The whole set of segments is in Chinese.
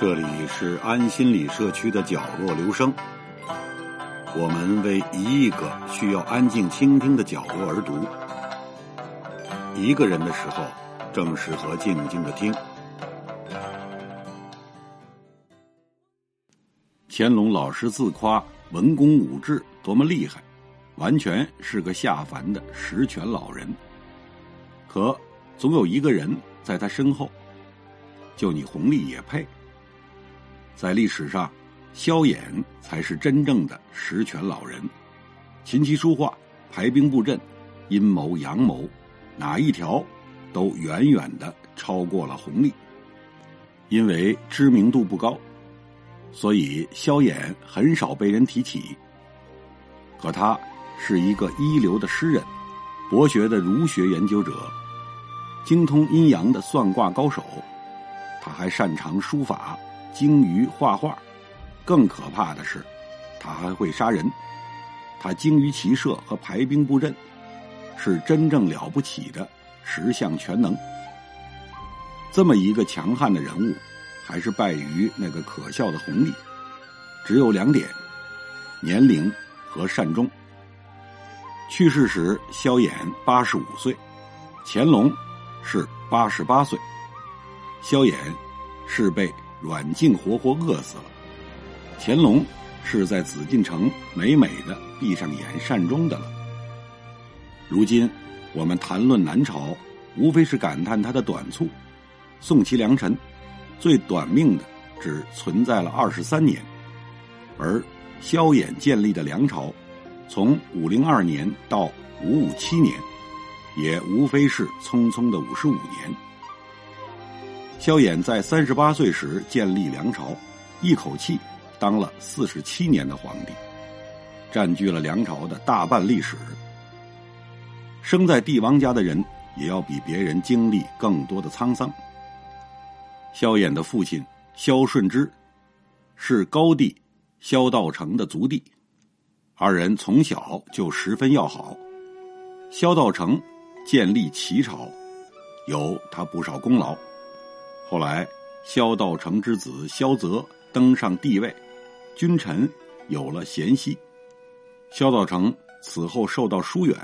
这里是安心理社区的角落，留声。我们为一亿个需要安静倾听的角落而读。一个人的时候，正适合静静的听。乾隆老师自夸文公武治多么厉害，完全是个下凡的十全老人。可总有一个人在他身后，就你弘历也配。在历史上，萧衍才是真正的十全老人。琴棋书画、排兵布阵、阴谋阳谋，哪一条都远远的超过了弘历。因为知名度不高，所以萧衍很少被人提起。可他是一个一流的诗人，博学的儒学研究者，精通阴阳的算卦高手。他还擅长书法。精于画画，更可怕的是，他还会杀人。他精于骑射和排兵布阵，是真正了不起的十项全能。这么一个强悍的人物，还是败于那个可笑的弘历。只有两点：年龄和善终。去世时，萧衍八十五岁，乾隆是八十八岁，萧衍是被。阮静活活饿死了，乾隆是在紫禁城美美的闭上眼善终的了。如今我们谈论南朝，无非是感叹它的短促。宋齐梁陈，最短命的只存在了二十三年，而萧衍建立的梁朝，从五零二年到五五七年，也无非是匆匆的五十五年。萧衍在三十八岁时建立梁朝，一口气当了四十七年的皇帝，占据了梁朝的大半历史。生在帝王家的人，也要比别人经历更多的沧桑。萧衍的父亲萧顺之，是高帝萧道成的族弟，二人从小就十分要好。萧道成建立齐朝，有他不少功劳。后来，萧道成之子萧泽登上帝位，君臣有了嫌隙。萧道成此后受到疏远，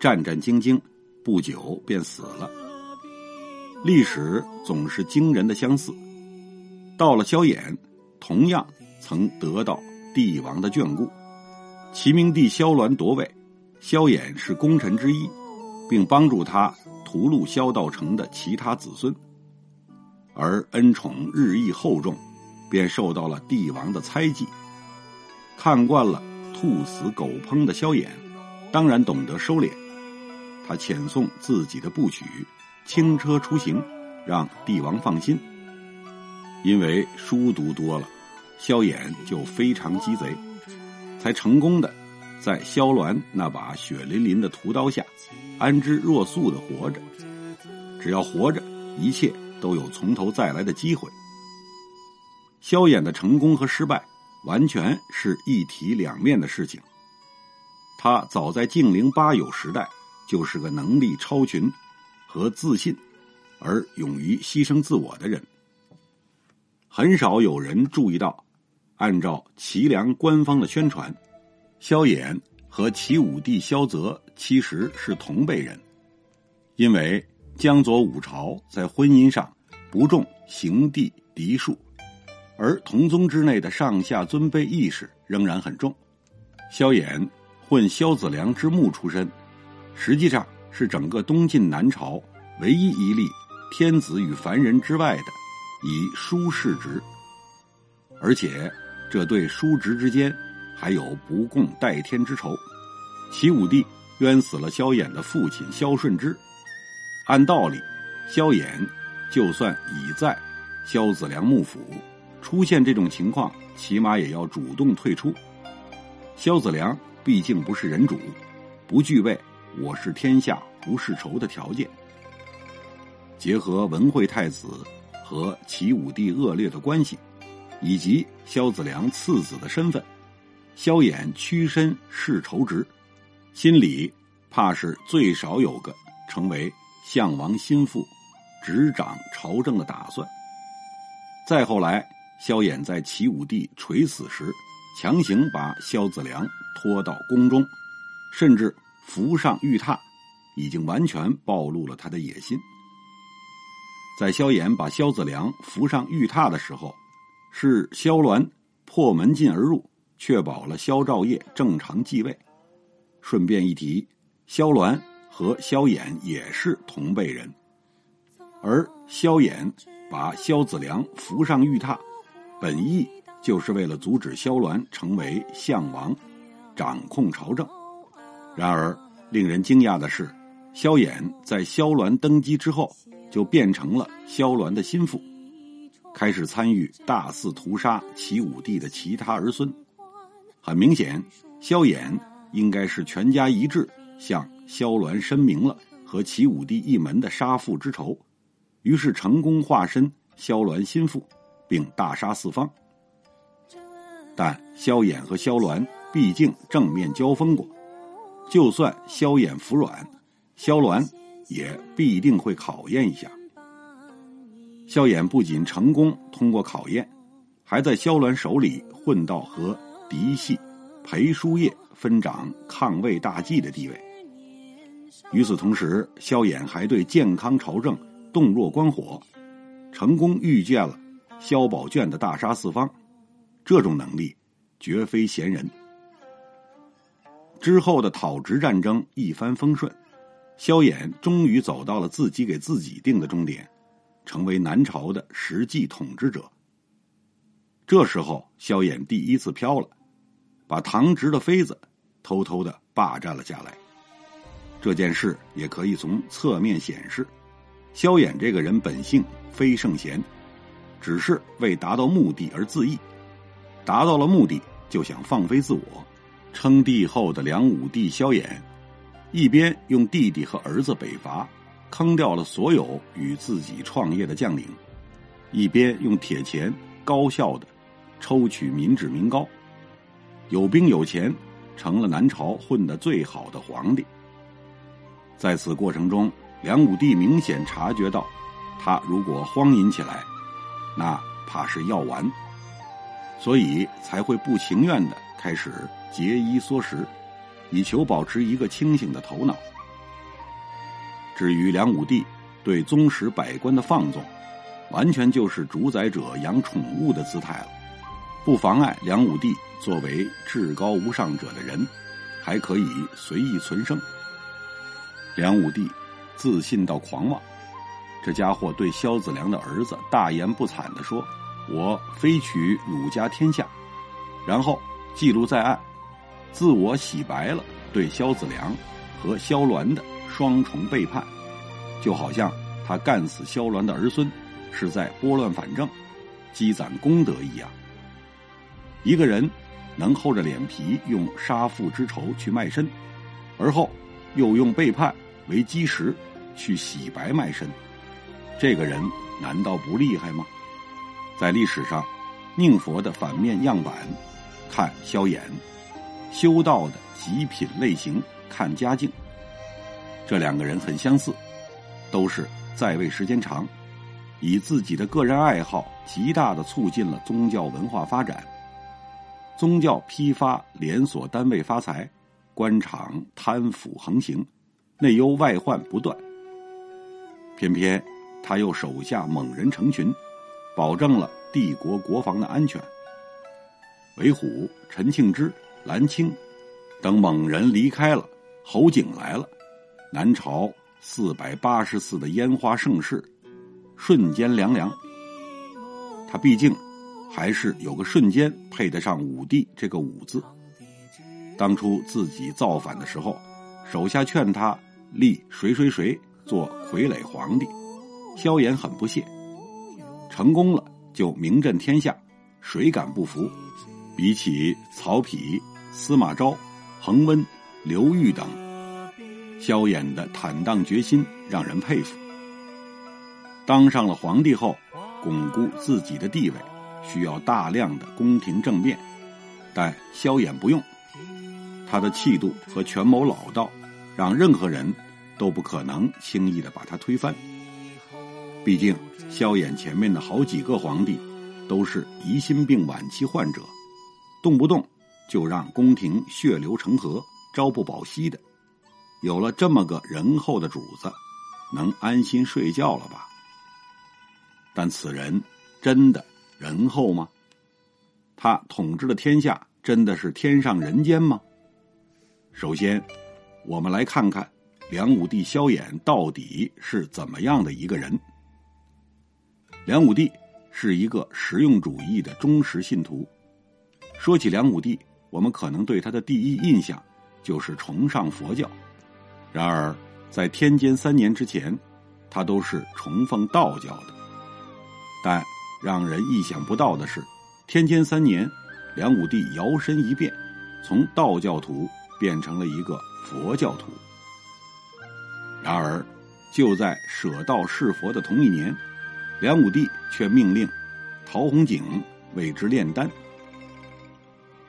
战战兢兢，不久便死了。历史总是惊人的相似。到了萧衍，同样曾得到帝王的眷顾。齐明帝萧鸾夺位，萧衍是功臣之一，并帮助他屠戮萧道成的其他子孙。而恩宠日益厚重，便受到了帝王的猜忌。看惯了兔死狗烹的萧衍，当然懂得收敛。他遣送自己的部曲，轻车出行，让帝王放心。因为书读多了，萧衍就非常鸡贼，才成功的在萧鸾那把血淋淋的屠刀下，安之若素的活着。只要活着，一切。都有从头再来的机会。萧衍的成功和失败，完全是一体两面的事情。他早在静陵八友时代，就是个能力超群和自信而勇于牺牲自我的人。很少有人注意到，按照齐梁官方的宣传，萧衍和齐武帝萧泽其实是同辈人，因为。江左五朝在婚姻上不重行地嫡庶，而同宗之内的上下尊卑意识仍然很重。萧衍混萧子良之墓出身，实际上是整个东晋南朝唯一一例天子与凡人之外的以叔世职，而且这对叔侄之间还有不共戴天之仇。齐武帝冤死了萧衍的父亲萧顺之。按道理，萧衍就算已在萧子良幕府，出现这种情况，起码也要主动退出。萧子良毕竟不是人主，不具备“我是天下不是仇”的条件。结合文惠太子和齐武帝恶劣的关系，以及萧子良次子的身份，萧衍屈身事仇职，心里怕是最少有个成为。项王心腹，执掌朝政的打算。再后来，萧衍在齐武帝垂死时，强行把萧子良拖到宫中，甚至扶上玉榻，已经完全暴露了他的野心。在萧衍把萧子良扶上玉榻的时候，是萧鸾破门进而入，确保了萧兆业正常继位。顺便一提，萧鸾和萧衍也是同辈人，而萧衍把萧子良扶上玉榻。本意就是为了阻止萧鸾成为相王，掌控朝政。然而，令人惊讶的是，萧衍在萧鸾登基之后，就变成了萧鸾的心腹，开始参与大肆屠杀齐武帝的其他儿孙。很明显，萧衍应该是全家一致向萧鸾申明了和齐武帝一门的杀父之仇，于是成功化身萧鸾心腹。并大杀四方，但萧衍和萧鸾毕竟正面交锋过，就算萧衍服软，萧鸾也必定会考验一下。萧衍不仅成功通过考验，还在萧鸾手里混到和嫡系裴叔业分掌抗魏大计的地位。与此同时，萧衍还对健康朝政洞若观火，成功预见了。萧宝卷的大杀四方，这种能力绝非闲人。之后的讨直战争一帆风顺，萧衍终于走到了自己给自己定的终点，成为南朝的实际统治者。这时候，萧衍第一次飘了，把唐直的妃子偷偷的霸占了下来。这件事也可以从侧面显示，萧衍这个人本性非圣贤。只是为达到目的而自缢，达到了目的就想放飞自我。称帝后的梁武帝萧衍，一边用弟弟和儿子北伐，坑掉了所有与自己创业的将领，一边用铁钱高效的抽取民脂民膏，有兵有钱，成了南朝混得最好的皇帝。在此过程中，梁武帝明显察觉到，他如果荒淫起来。那怕是要完，所以才会不情愿的开始节衣缩食，以求保持一个清醒的头脑。至于梁武帝对宗室百官的放纵，完全就是主宰者养宠物的姿态了，不妨碍梁武帝作为至高无上者的人，还可以随意存生。梁武帝自信到狂妄。这家伙对萧子良的儿子大言不惭地说：“我非取鲁家天下。”然后记录在案，自我洗白了对萧子良和萧鸾的双重背叛，就好像他干死萧鸾的儿孙是在拨乱反正、积攒功德一样。一个人能厚着脸皮用杀父之仇去卖身，而后又用背叛为基石去洗白卖身。这个人难道不厉害吗？在历史上，宁佛的反面样板看萧衍，修道的极品类型看嘉靖。这两个人很相似，都是在位时间长，以自己的个人爱好极大的促进了宗教文化发展，宗教批发连锁单位发财，官场贪腐横行，内忧外患不断，偏偏。他又手下猛人成群，保证了帝国国防的安全。韦虎、陈庆之、蓝青等猛人离开了，侯景来了，南朝四百八十寺的烟花盛世瞬间凉凉。他毕竟还是有个瞬间配得上武帝这个武字。当初自己造反的时候，手下劝他立谁谁谁做傀儡皇帝。萧衍很不屑，成功了就名震天下，谁敢不服？比起曹丕、司马昭、恒温、刘裕等，萧衍的坦荡决心让人佩服。当上了皇帝后，巩固自己的地位需要大量的宫廷政变，但萧衍不用，他的气度和权谋老道，让任何人都不可能轻易的把他推翻。毕竟，萧衍前面的好几个皇帝，都是疑心病晚期患者，动不动就让宫廷血流成河、朝不保夕的。有了这么个仁厚的主子，能安心睡觉了吧？但此人真的仁厚吗？他统治的天下真的是天上人间吗？首先，我们来看看梁武帝萧衍到底是怎么样的一个人。梁武帝是一个实用主义的忠实信徒。说起梁武帝，我们可能对他的第一印象就是崇尚佛教。然而，在天监三年之前，他都是崇奉道教的。但让人意想不到的是。天监三年，梁武帝摇身一变，从道教徒变成了一个佛教徒。然而，就在舍道是佛的同一年，梁武帝却命令陶弘景为之炼丹。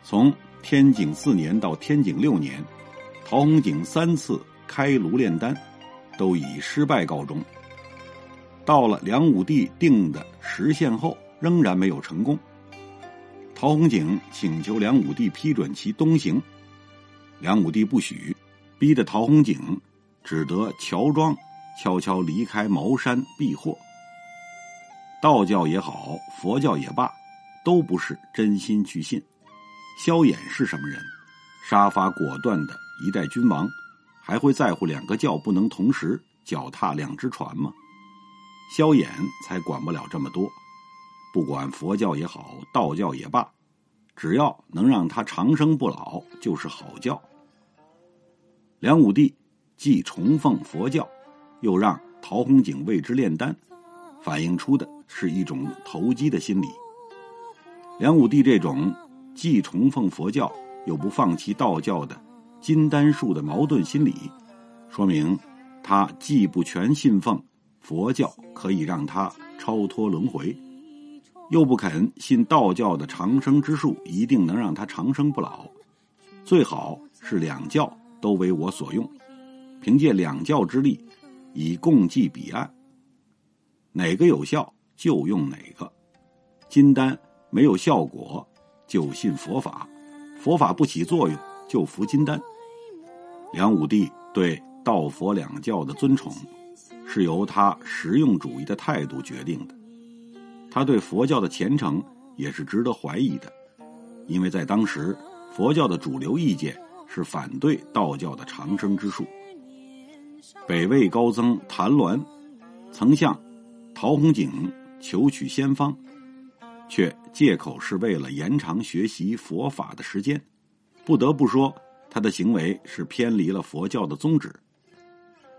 从天景四年到天景六年，陶弘景三次开炉炼丹，都以失败告终。到了梁武帝定的时限后，仍然没有成功。陶弘景请求梁武帝批准其东行，梁武帝不许，逼得陶弘景只得乔装悄悄离开茅山避祸。道教也好，佛教也罢，都不是真心去信。萧衍是什么人？杀伐果断的一代君王，还会在乎两个教不能同时脚踏两只船吗？萧衍才管不了这么多。不管佛教也好，道教也罢，只要能让他长生不老，就是好教。梁武帝既崇奉佛教，又让陶弘景为之炼丹，反映出的是一种投机的心理。梁武帝这种既崇奉佛教又不放弃道教的金丹术的矛盾心理，说明他既不全信奉佛教，可以让他超脱轮回。又不肯信道教的长生之术，一定能让他长生不老。最好是两教都为我所用，凭借两教之力，以共济彼岸。哪个有效就用哪个。金丹没有效果，就信佛法；佛法不起作用，就服金丹。梁武帝对道佛两教的尊崇，是由他实用主义的态度决定的。他对佛教的虔诚也是值得怀疑的，因为在当时，佛教的主流意见是反对道教的长生之术。北魏高僧谭鸾曾向陶弘景求取仙方，却借口是为了延长学习佛法的时间。不得不说，他的行为是偏离了佛教的宗旨。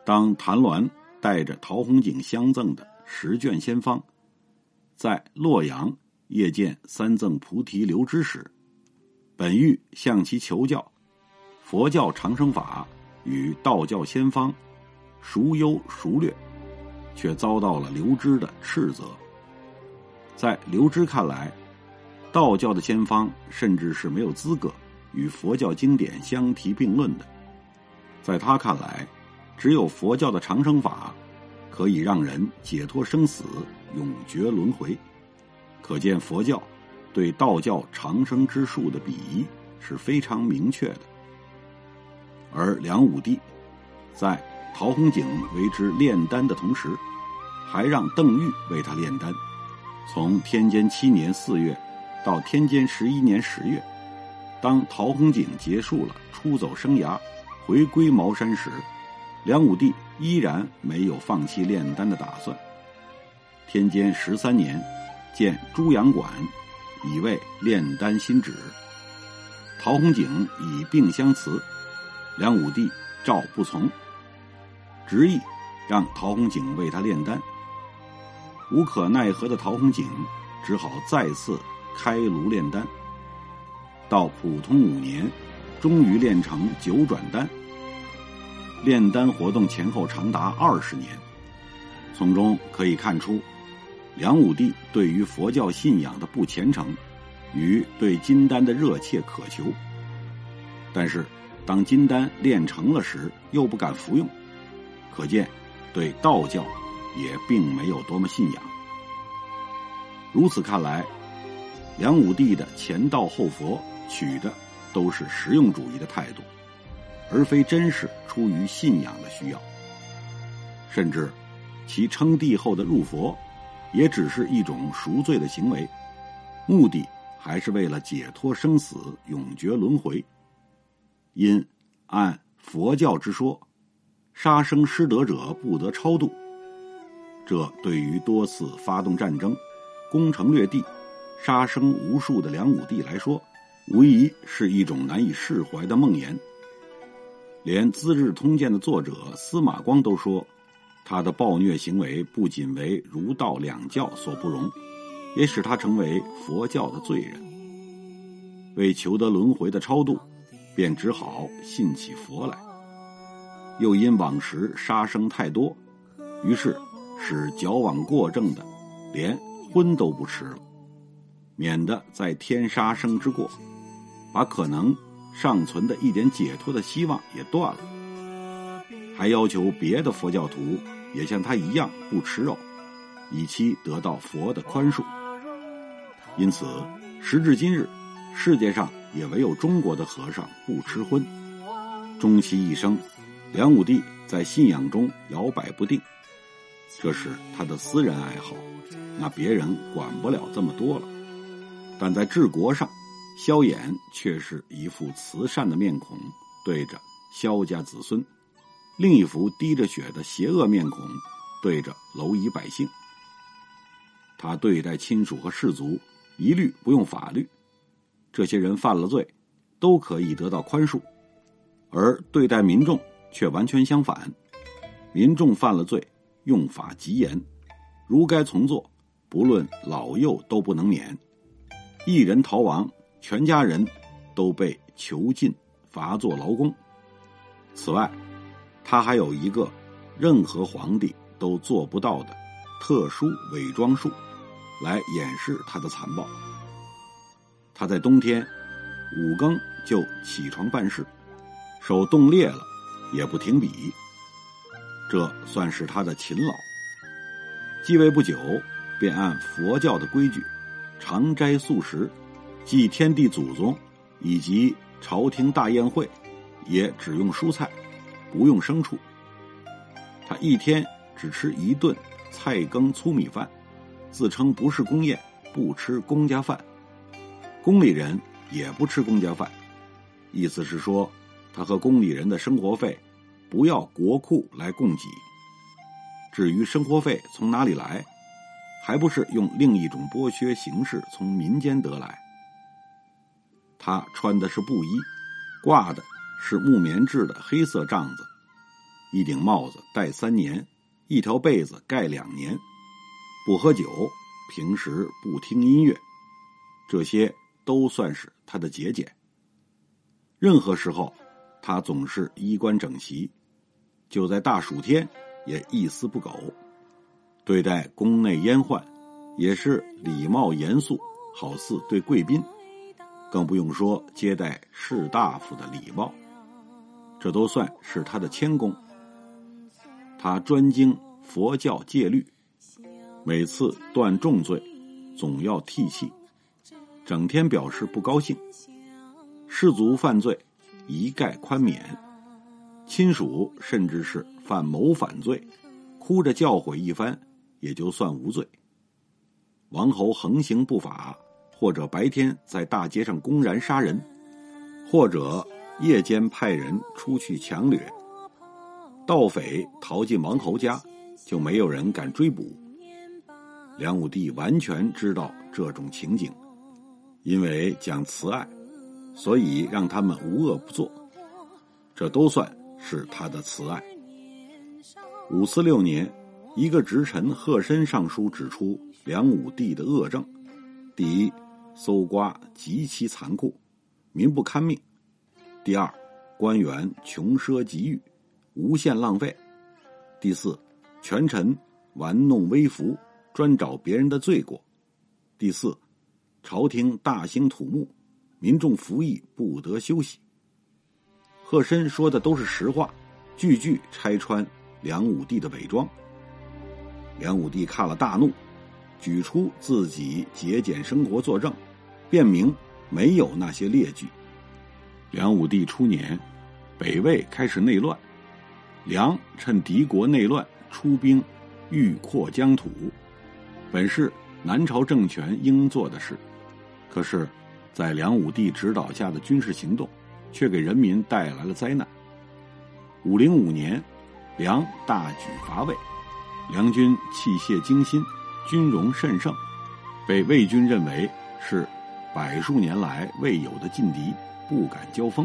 当谭鸾带着陶弘景相赠的十卷仙方。在洛阳谒见三赠菩提留支时，本欲向其求教佛教长生法与道教仙方孰优孰劣，却遭到了刘支的斥责。在刘支看来，道教的仙方甚至是没有资格与佛教经典相提并论的。在他看来，只有佛教的长生法可以让人解脱生死。永绝轮回，可见佛教对道教长生之术的鄙夷是非常明确的。而梁武帝在陶弘景为之炼丹的同时，还让邓玉为他炼丹。从天监七年四月到天监十一年十月，当陶弘景结束了出走生涯，回归茅山时，梁武帝依然没有放弃炼丹的打算。天监十三年，建朱阳馆，以为炼丹新旨。陶弘景以病相辞，梁武帝诏不从，执意让陶弘景为他炼丹。无可奈何的陶弘景只好再次开炉炼丹。到普通五年，终于炼成九转丹。炼丹活动前后长达二十年，从中可以看出。梁武帝对于佛教信仰的不虔诚，与对金丹的热切渴求。但是，当金丹炼成了时，又不敢服用，可见对道教也并没有多么信仰。如此看来，梁武帝的前道后佛取的都是实用主义的态度，而非真是出于信仰的需要。甚至，其称帝后的入佛，也只是一种赎罪的行为，目的还是为了解脱生死、永绝轮回。因按佛教之说，杀生失德者不得超度。这对于多次发动战争、攻城略地、杀生无数的梁武帝来说，无疑是一种难以释怀的梦魇。连《资治通鉴》的作者司马光都说。他的暴虐行为不仅为儒道两教所不容，也使他成为佛教的罪人。为求得轮回的超度，便只好信起佛来。又因往时杀生太多，于是使矫枉过正的，连荤都不吃了，免得在天杀生之过，把可能尚存的一点解脱的希望也断了。还要求别的佛教徒。也像他一样不吃肉，以期得到佛的宽恕。因此，时至今日，世界上也唯有中国的和尚不吃荤。终其一生，梁武帝在信仰中摇摆不定，这是他的私人爱好，那别人管不了这么多了。但在治国上，萧衍却是一副慈善的面孔，对着萧家子孙。另一幅滴着血的邪恶面孔，对着蝼蚁百姓。他对待亲属和士族，一律不用法律，这些人犯了罪，都可以得到宽恕；而对待民众却完全相反，民众犯了罪，用法极严，如该从坐，不论老幼都不能免。一人逃亡，全家人都被囚禁，罚做劳工。此外，他还有一个任何皇帝都做不到的特殊伪装术，来掩饰他的残暴。他在冬天五更就起床办事，手冻裂了也不停笔，这算是他的勤劳。继位不久，便按佛教的规矩，常斋素食，祭天地祖宗以及朝廷大宴会，也只用蔬菜。不用牲畜，他一天只吃一顿菜羹粗米饭，自称不是公宴，不吃公家饭。宫里人也不吃公家饭，意思是说，他和宫里人的生活费不要国库来供给。至于生活费从哪里来，还不是用另一种剥削形式从民间得来。他穿的是布衣，挂的。是木棉制的黑色帐子，一顶帽子戴三年，一条被子盖两年，不喝酒，平时不听音乐，这些都算是他的节俭。任何时候，他总是衣冠整齐，就在大暑天也一丝不苟。对待宫内阉宦，也是礼貌严肃，好似对贵宾，更不用说接待士大夫的礼貌。这都算是他的谦恭。他专精佛教戒律，每次断重罪，总要替泣，整天表示不高兴。士族犯罪，一概宽免；亲属甚至是犯谋反罪，哭着教诲一番，也就算无罪。王侯横行不法，或者白天在大街上公然杀人，或者。夜间派人出去强掠，盗匪逃进王侯家，就没有人敢追捕。梁武帝完全知道这种情景，因为讲慈爱，所以让他们无恶不作，这都算是他的慈爱。五四六年，一个直臣贺申上书指出梁武帝的恶政：第一，搜刮极其残酷，民不堪命。第二，官员穷奢极欲，无限浪费；第四，权臣玩弄微服，专找别人的罪过；第四，朝廷大兴土木，民众服役不得休息。贺申说的都是实话，句句拆穿梁武帝的伪装。梁武帝看了大怒，举出自己节俭生活作证，便明没有那些列举。梁武帝初年，北魏开始内乱，梁趁敌国内乱出兵，欲扩疆土，本是南朝政权应做的事。可是，在梁武帝指导下的军事行动，却给人民带来了灾难。五零五年，梁大举伐魏，梁军器械精心，军容甚盛，被魏军认为是百数年来未有的劲敌。不敢交锋，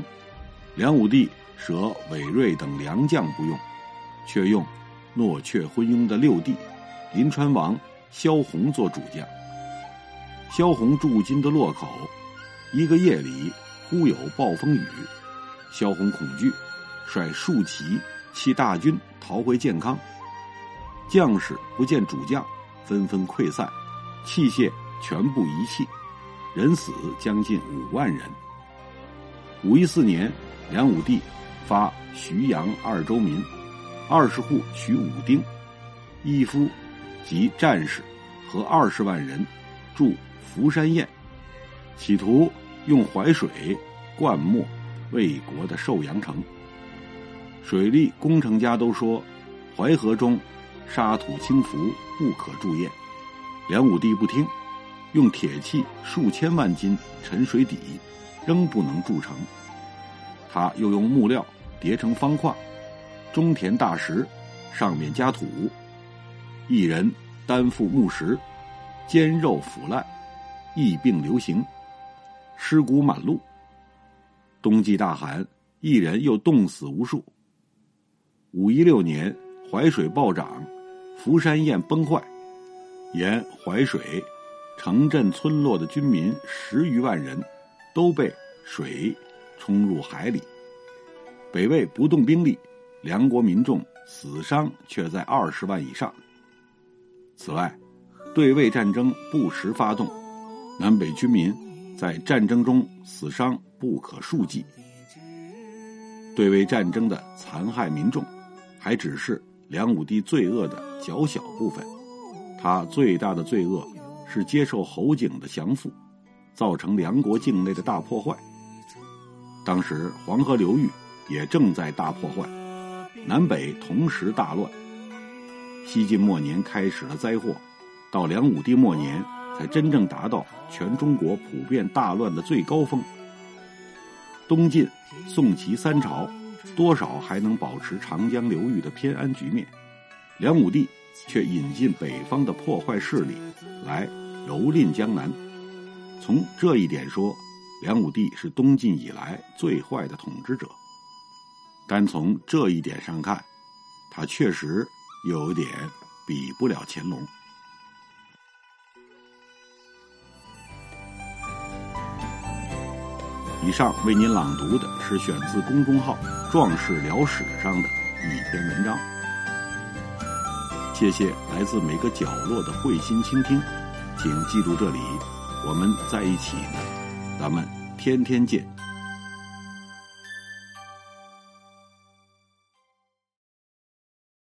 梁武帝舍韦睿等良将不用，却用诺却昏庸的六弟临川王萧红做主将。萧红驻军的洛口，一个夜里忽有暴风雨，萧红恐惧，率数骑弃大军逃回建康。将士不见主将，纷纷溃散，器械全部遗弃，人死将近五万人。五一四年，梁武帝发徐阳二州民二十户取武丁，义夫及战士和二十万人驻福山堰，企图用淮水灌没魏国的寿阳城。水利工程家都说，淮河中沙土轻浮，不可筑堰。梁武帝不听，用铁器数千万斤沉水底。仍不能筑成，他又用木料叠成方块，中填大石，上面加土，一人担负木石，坚肉腐烂，疫病流行，尸骨满路。冬季大寒，一人又冻死无数。五一六年，淮水暴涨，福山堰崩坏，沿淮水城镇村落的军民十余万人。都被水冲入海里。北魏不动兵力，梁国民众死伤却在二十万以上。此外，对魏战争不时发动，南北军民在战争中死伤不可数计。对魏战争的残害民众，还只是梁武帝罪恶的较小部分。他最大的罪恶是接受侯景的降附。造成梁国境内的大破坏。当时黄河流域也正在大破坏，南北同时大乱。西晋末年开始了灾祸，到梁武帝末年才真正达到全中国普遍大乱的最高峰。东晋、宋齐三朝多少还能保持长江流域的偏安局面，梁武帝却引进北方的破坏势力来蹂躏江南。从这一点说，梁武帝是东晋以来最坏的统治者。单从这一点上看，他确实有点比不了乾隆。以上为您朗读的是选自公众号“壮士聊史”上的一篇文章。谢谢来自每个角落的慧心倾听，请记住这里。我们在一起呢，咱们天天见。